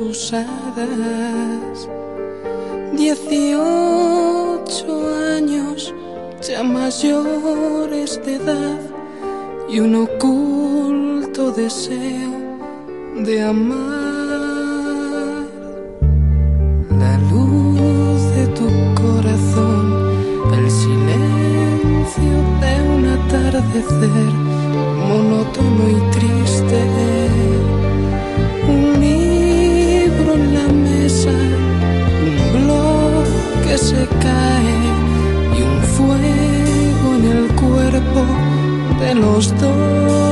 usadas. Dieciocho años, ya mayores de edad, y un oculto deseo de amar. La luz de tu corazón, el silencio de un atardecer monótono y triste. Se cae y un fuego en el cuerpo de los dos.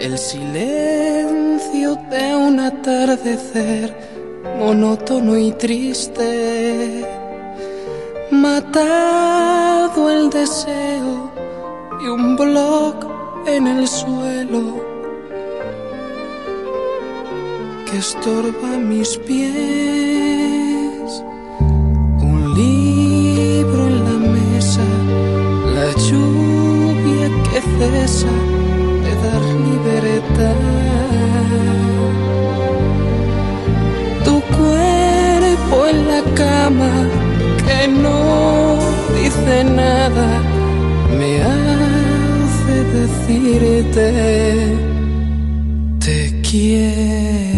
El silencio de un atardecer monótono y triste. Matado el deseo y un blog en el suelo que estorba mis pies. Un libro en la mesa, la lluvia que cesa cama que no dice nada me hace decirte te quiero.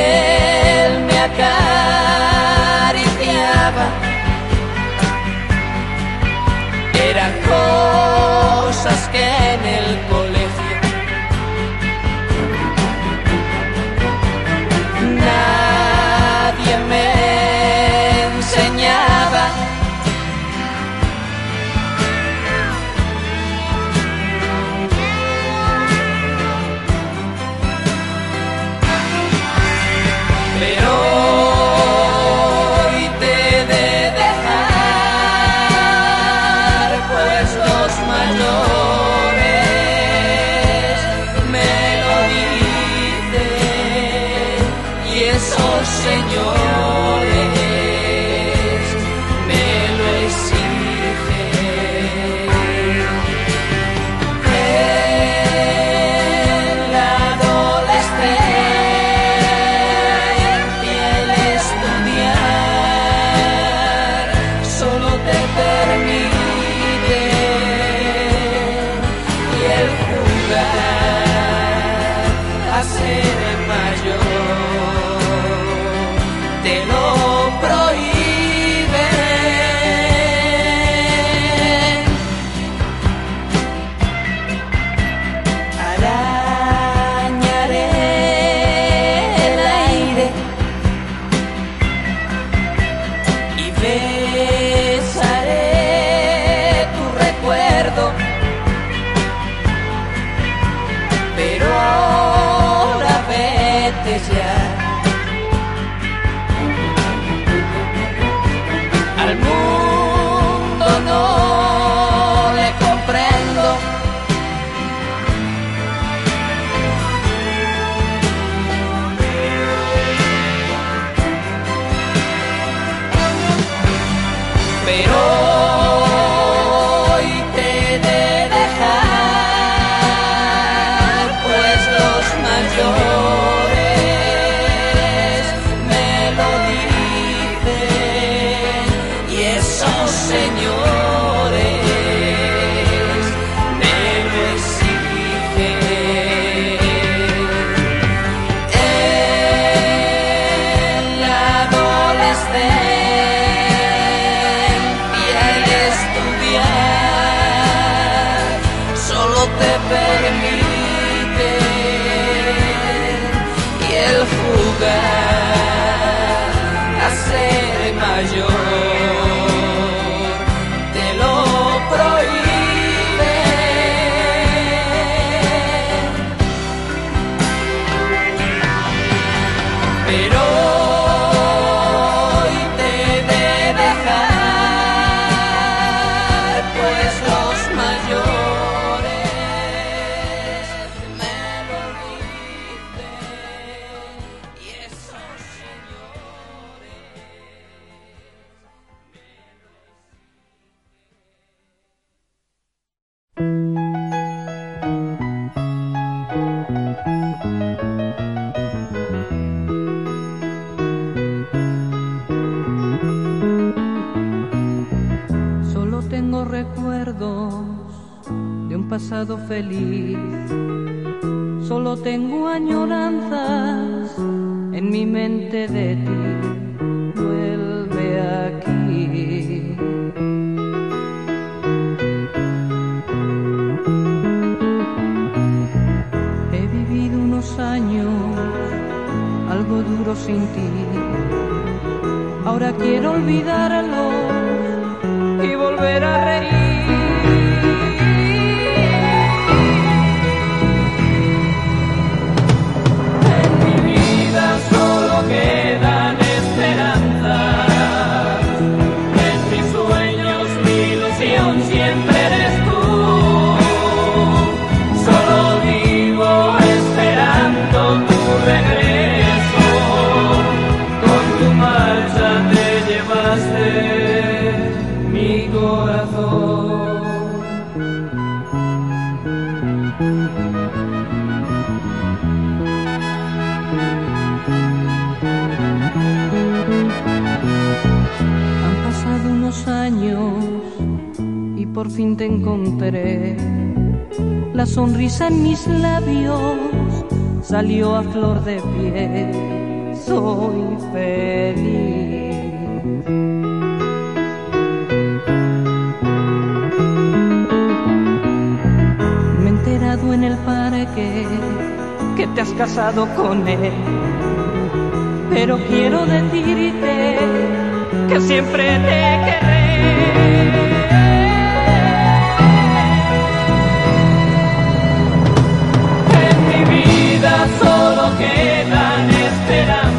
Piel me acariciaba. tropiezo, Señor. proíbe. Feliz. Solo tengo añoranzas en mi mente de ti. Vuelve aquí. He vivido unos años algo duro sin ti. Ahora quiero olvidarlo y volver a reír. Por fin te encontré. La sonrisa en mis labios salió a flor de piel. Soy feliz. En el parque que te has casado con él. Pero quiero decirte que siempre te querré. solo quedan esperanzas.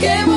que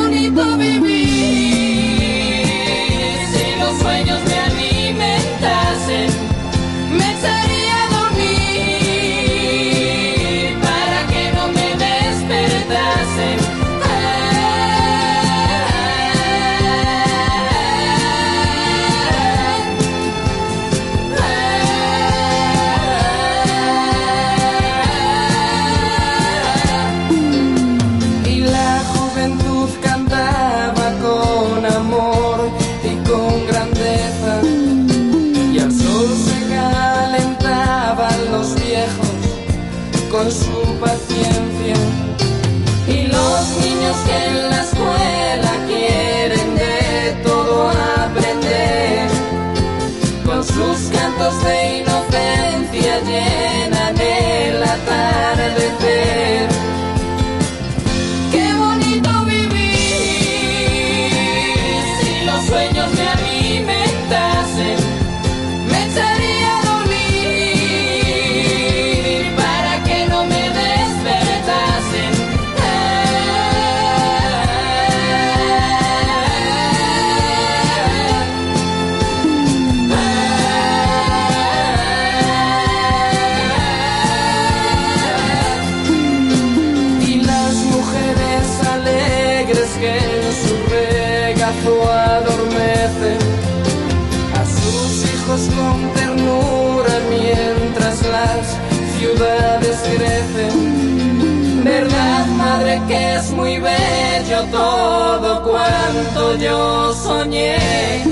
Verdad, madre, que es muy bello todo cuanto yo soñé.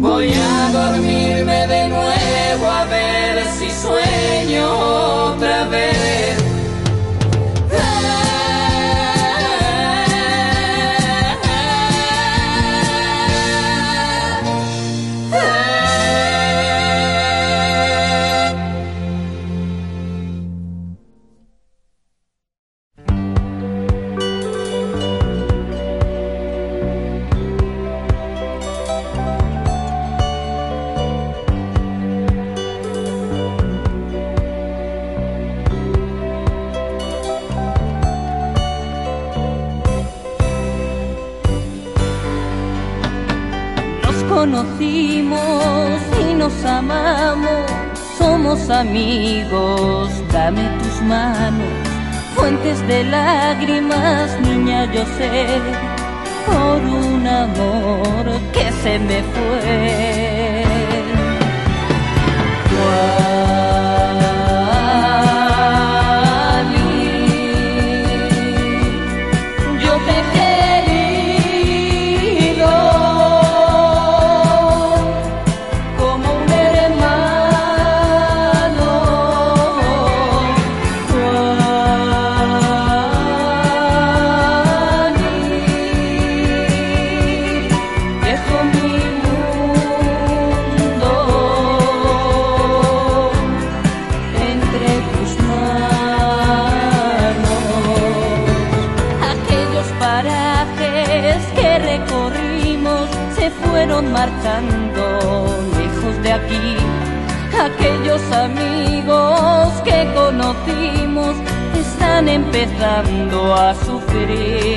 Voy a dormirme de nuevo a ver si sueño otra vez. amamos, somos amigos, dame tus manos, fuentes de lágrimas, niña, yo sé, por un amor que se me fue. apartando lejos de aquí aquellos amigos que conocimos están empezando a sufrir.